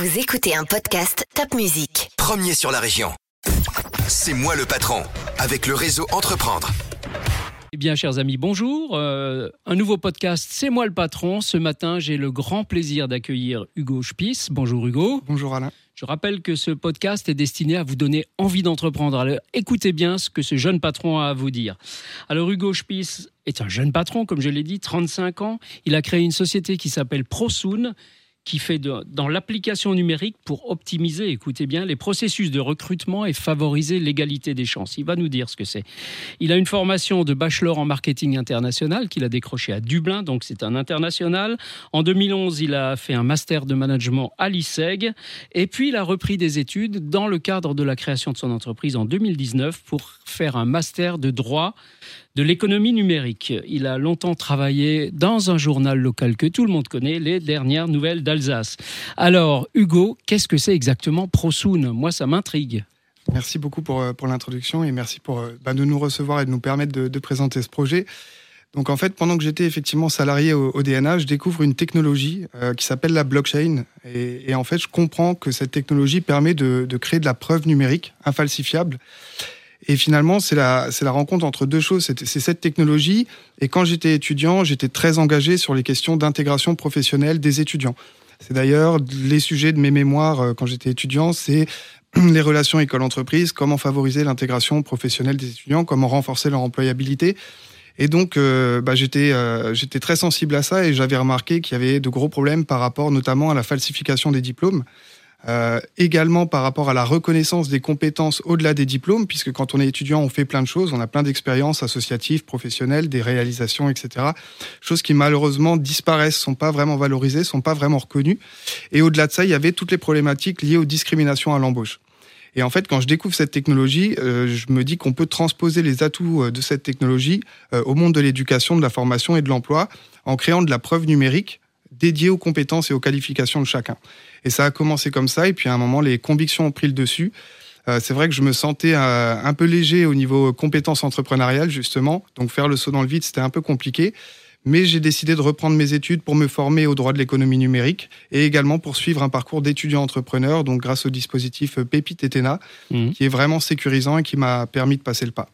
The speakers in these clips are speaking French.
Vous écoutez un podcast Top Music. Premier sur la région. C'est moi le patron, avec le réseau Entreprendre. Eh bien, chers amis, bonjour. Euh, un nouveau podcast, c'est moi le patron. Ce matin, j'ai le grand plaisir d'accueillir Hugo Spies. Bonjour Hugo. Bonjour Alain. Je rappelle que ce podcast est destiné à vous donner envie d'entreprendre. Alors écoutez bien ce que ce jeune patron a à vous dire. Alors Hugo Spies est un jeune patron, comme je l'ai dit, 35 ans. Il a créé une société qui s'appelle ProSoon qui fait dans l'application numérique pour optimiser, écoutez bien, les processus de recrutement et favoriser l'égalité des chances. Il va nous dire ce que c'est. Il a une formation de bachelor en marketing international qu'il a décroché à Dublin, donc c'est un international. En 2011, il a fait un master de management à l'ISEG et puis il a repris des études dans le cadre de la création de son entreprise en 2019 pour faire un master de droit de l'économie numérique. Il a longtemps travaillé dans un journal local que tout le monde connaît, les dernières nouvelles d'Alsace. Alors, Hugo, qu'est-ce que c'est exactement ProSoon? Moi, ça m'intrigue. Merci beaucoup pour, euh, pour l'introduction et merci pour euh, bah, de nous recevoir et de nous permettre de, présenter ce projet. Donc en fait, pendant que j'étais effectivement salarié au, DNA, je découvre une technologie euh, qui s'appelle la blockchain. Et, en fait, je comprends que cette technologie permet de créer de la preuve numérique infalsifiable. Et finalement, c'est la, c'est la rencontre entre deux choses. C'est cette technologie. Et quand j'étais étudiant, j'étais très engagé sur les questions d'intégration professionnelle des étudiants. C'est d'ailleurs les sujets de mes mémoires euh, quand j'étais étudiant, c'est les relations école-entreprise, comment favoriser l'intégration professionnelle des étudiants, comment renforcer leur employabilité. Et donc, euh, bah, j'étais, euh, j'étais très sensible à ça et j'avais remarqué qu'il y avait de gros problèmes par rapport notamment à la falsification des diplômes. Euh, également par rapport à la reconnaissance des compétences au-delà des diplômes, puisque quand on est étudiant, on fait plein de choses, on a plein d'expériences associatives, professionnelles, des réalisations, etc. Choses qui malheureusement disparaissent, sont pas vraiment valorisées, sont pas vraiment reconnues. Et au-delà de ça, il y avait toutes les problématiques liées aux discriminations à l'embauche. Et en fait, quand je découvre cette technologie, euh, je me dis qu'on peut transposer les atouts euh, de cette technologie au monde de l'éducation, de la formation et de l'emploi en créant de la preuve numérique dédiée aux compétences et aux qualifications de chacun. Et ça a commencé comme ça. Et puis à un moment, les convictions ont pris le dessus. Euh, c'est vrai que je me sentais euh, un peu léger au niveau compétences entrepreneuriales, justement. Donc faire le saut dans le vide, c'était un peu compliqué. Mais j'ai décidé de reprendre mes études pour me former au droit de l'économie numérique et également pour suivre un parcours d'étudiant entrepreneur, donc grâce au dispositif Pépite Etena, mmh. qui est vraiment sécurisant et qui m'a permis de passer le pas.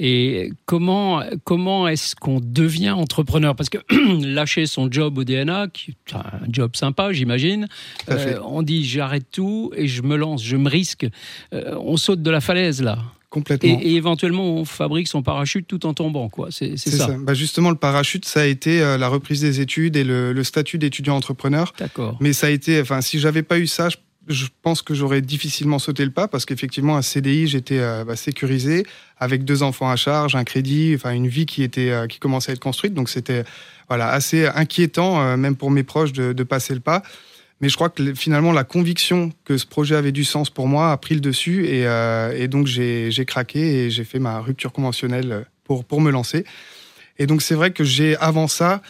Et comment, comment est-ce qu'on devient entrepreneur? Parce que lâcher son job au DNA, qui est un job sympa, j'imagine, euh, on dit j'arrête tout et je me lance, je me risque. Euh, on saute de la falaise là. Complètement. Et, éventuellement, on fabrique son parachute tout en tombant, quoi. C'est ça. Bah justement, le parachute, ça a été euh, la reprise des études et le, le statut d'étudiant entrepreneur. D'accord. Mais ça a été, enfin, si j'avais pas eu ça, je je pense que j'aurais difficilement sauté le pas parce qu'effectivement, à CDI, j'étais euh, bah, sécurisé avec deux enfants à charge, un crédit, enfin une vie qui était euh, qui commençait à être construite. Donc c'était voilà assez inquiétant, euh, même pour mes proches, de, passer le pas. Mais je crois que finalement, la conviction que ce projet avait du sens pour moi a pris le dessus et, et donc j'ai craqué et j'ai fait ma rupture conventionnelle pour pour me lancer. Et donc c'est vrai que j'ai avant ça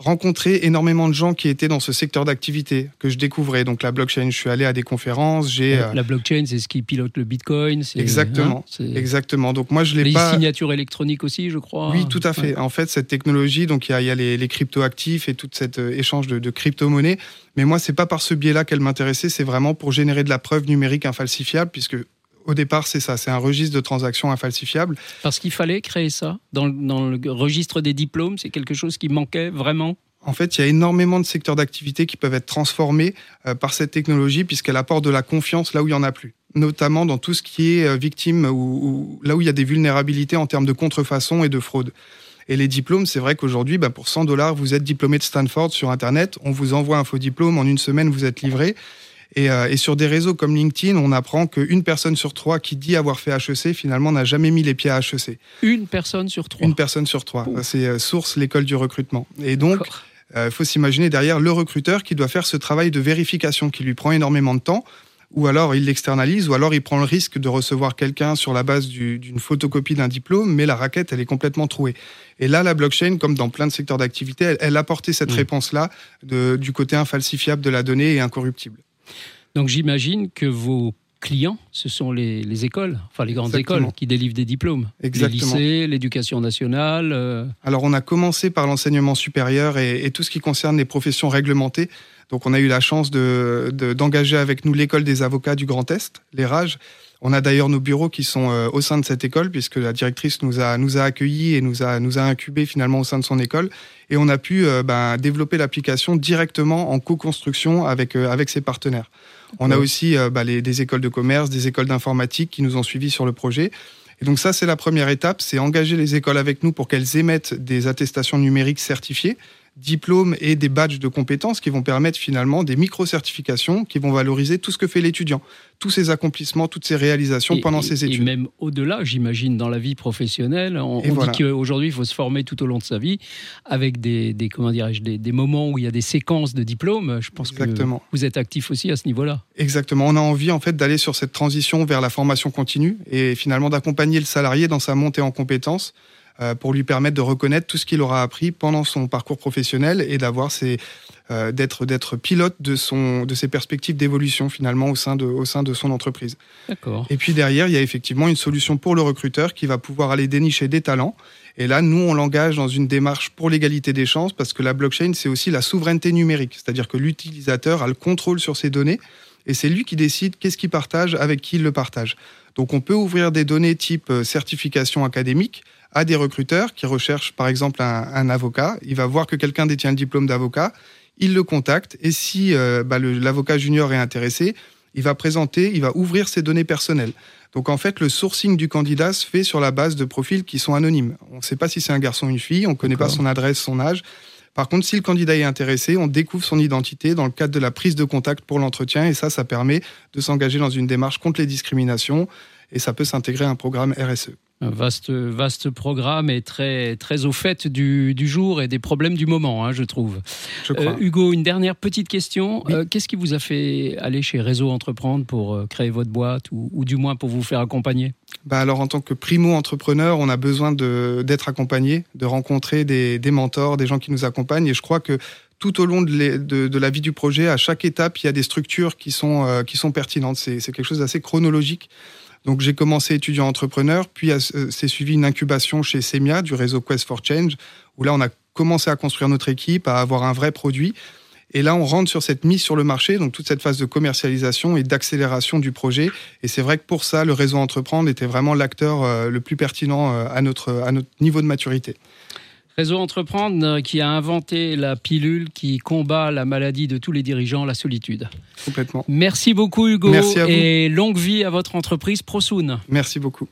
rencontré énormément de gens qui étaient dans ce secteur d'activité que je découvrais. Donc la blockchain, je suis allé à des conférences. J'ai euh, la blockchain, c'est ce qui pilote le Bitcoin. Exactement, hein, exactement. Donc moi je l'ai pas. Les signatures électroniques aussi, je crois. Oui, tout à fait. En fait, cette technologie, donc il y a, les, crypto-actifs et tout cet euh, échange de, de crypto-monnaies. Mais moi, c'est pas par ce biais-là qu'elle m'intéressait. C'est vraiment pour générer de la preuve numérique infalsifiable, puisque au départ, c'est ça, c'est un registre de transactions infalsifiables. Parce qu'il fallait créer ça dans, le registre des diplômes, c'est quelque chose qui manquait vraiment en fait, il y a énormément de secteurs d'activité qui peuvent être transformés euh, par cette technologie puisqu'elle apporte de la confiance là où il n'y en a plus. Notamment dans tout ce qui est euh, victime ou, là où il y a des vulnérabilités en termes de contrefaçon et de fraude. Et les diplômes, c'est vrai qu'aujourd'hui, bah, pour 100 dollars, vous êtes diplômé de Stanford sur Internet, on vous envoie un faux diplôme, en une semaine, vous êtes livré. Euh, et, sur des réseaux comme LinkedIn, on apprend qu'une personne sur trois qui dit avoir fait HEC, finalement, n'a jamais mis les pieds à HEC. Une personne sur trois Une personne sur trois. C'est euh, source l'école du recrutement. Et donc, il euh, faut s'imaginer derrière le recruteur qui doit faire ce travail de vérification qui lui prend énormément de temps ou alors il l'externalise, ou alors il prend le risque de recevoir quelqu'un sur la base d'une photocopie d'un diplôme, mais la raquette, elle est complètement trouée. Et là, la blockchain, comme dans plein de secteurs d'activité, elle, elle apportait cette réponse-là du côté infalsifiable de la donnée et incorruptible. Donc j'imagine que vos clients, ce sont les, écoles, enfin les grandes écoles qui délivrent des diplômes. Exactement. Les lycées, l'éducation nationale. Euh. Alors on a commencé par l'enseignement supérieur et, tout ce qui concerne les professions réglementées. Donc on a eu la chance de, d'engager avec nous l'école des avocats du Grand Est, les RAGE. On a d'ailleurs nos bureaux qui sont euh, au sein de cette école, puisque la directrice nous a, nous a accueillis et nous a, nous a incubés finalement au sein de son école. Et on a pu euh, ben, développer l'application directement en co-construction avec, euh, avec ses partenaires. On a aussi ben, les, des écoles de commerce, des écoles d'informatique qui nous ont suivis sur le projet. Et donc ça, c'est la première étape, c'est engager les écoles avec nous pour qu'elles émettent des attestations numériques certifiées diplômes et des badges de compétences qui vont permettre finalement des micro-certifications qui vont valoriser tout ce que fait l'étudiant, tous ses accomplissements, toutes ses réalisations pendant ses études. Et même au-delà, j'imagine, dans la vie professionnelle, on, dit qu'aujourd'hui, il faut se former tout au long de sa vie avec des, comment dirais-je, des, moments où il y a des séquences de diplômes. Je pense Exactement. que vous êtes actif aussi à ce niveau-là. Exactement. On a envie en fait d'aller sur cette transition vers la formation continue et finalement d'accompagner le salarié dans sa montée en compétences pour lui permettre de reconnaître tout ce qu'il aura appris pendant son parcours professionnel et d'avoir ses euh, d'être d'être pilote de son de ses perspectives d'évolution finalement au sein de au sein de son entreprise. D'accord. Et puis derrière, il y a effectivement une solution pour le recruteur qui va pouvoir aller dénicher des talents. Et là, nous, on l'engage dans une démarche pour l'égalité des chances parce que la blockchain, c'est aussi la souveraineté numérique, c'est-à-dire que l'utilisateur a le contrôle sur ses données et c'est lui qui décide qu'est-ce qu'il partage, avec qui il le partage. Donc on peut ouvrir des données type euh, certification académique à des recruteurs qui recherchent par exemple un, avocat. Il va voir que quelqu'un détient le diplôme d'avocat, il le contacte et si euh, bah, l'avocat junior est intéressé, il va présenter, il va ouvrir ses données personnelles. Donc en fait, le sourcing du candidat se fait sur la base de profils qui sont anonymes. On ne sait pas si c'est un garçon ou une fille, on ne connaît pas son adresse, son âge. Par contre, si le candidat est intéressé, on découvre son identité dans le cadre de la prise de contact pour l'entretien et ça, ça permet de s'engager dans une démarche contre les discriminations et ça peut s'intégrer à un programme RSE. Un vaste, vaste programme et très, très au fait du, du jour et des problèmes du moment, hein, je trouve. Euh, Hugo, une dernière petite question. Euh, qu'est-ce qui vous a fait aller chez Réseau Entreprendre pour euh, créer votre boîte ou, ou, du moins pour vous faire accompagner? Bah alors en tant que primo-entrepreneur, on a besoin d'être accompagné, de rencontrer des, des, mentors, des gens qui nous accompagnent. Et je crois que tout au long de, de, de, la vie du projet, à chaque étape, il y a des structures qui sont, qui sont pertinentes. C'est quelque chose d'assez chronologique. Donc j'ai commencé étudiant entrepreneur, puis euh, s'est suivi une incubation chez Semia du réseau Quest for Change, où là on a commencé à construire notre équipe, à avoir un vrai produit. Et là, on rentre sur cette mise sur le marché, donc toute cette phase de commercialisation et d'accélération du projet. Et c'est vrai que pour ça, le réseau Entreprendre était vraiment l'acteur euh, le plus pertinent euh, à notre, à notre niveau de maturité. Réseau Entreprendre euh, qui a inventé la pilule qui combat la maladie de tous les dirigeants, la solitude. Complètement. Merci beaucoup Hugo Merci à vous. et longue vie à votre entreprise Prosoon. Merci beaucoup.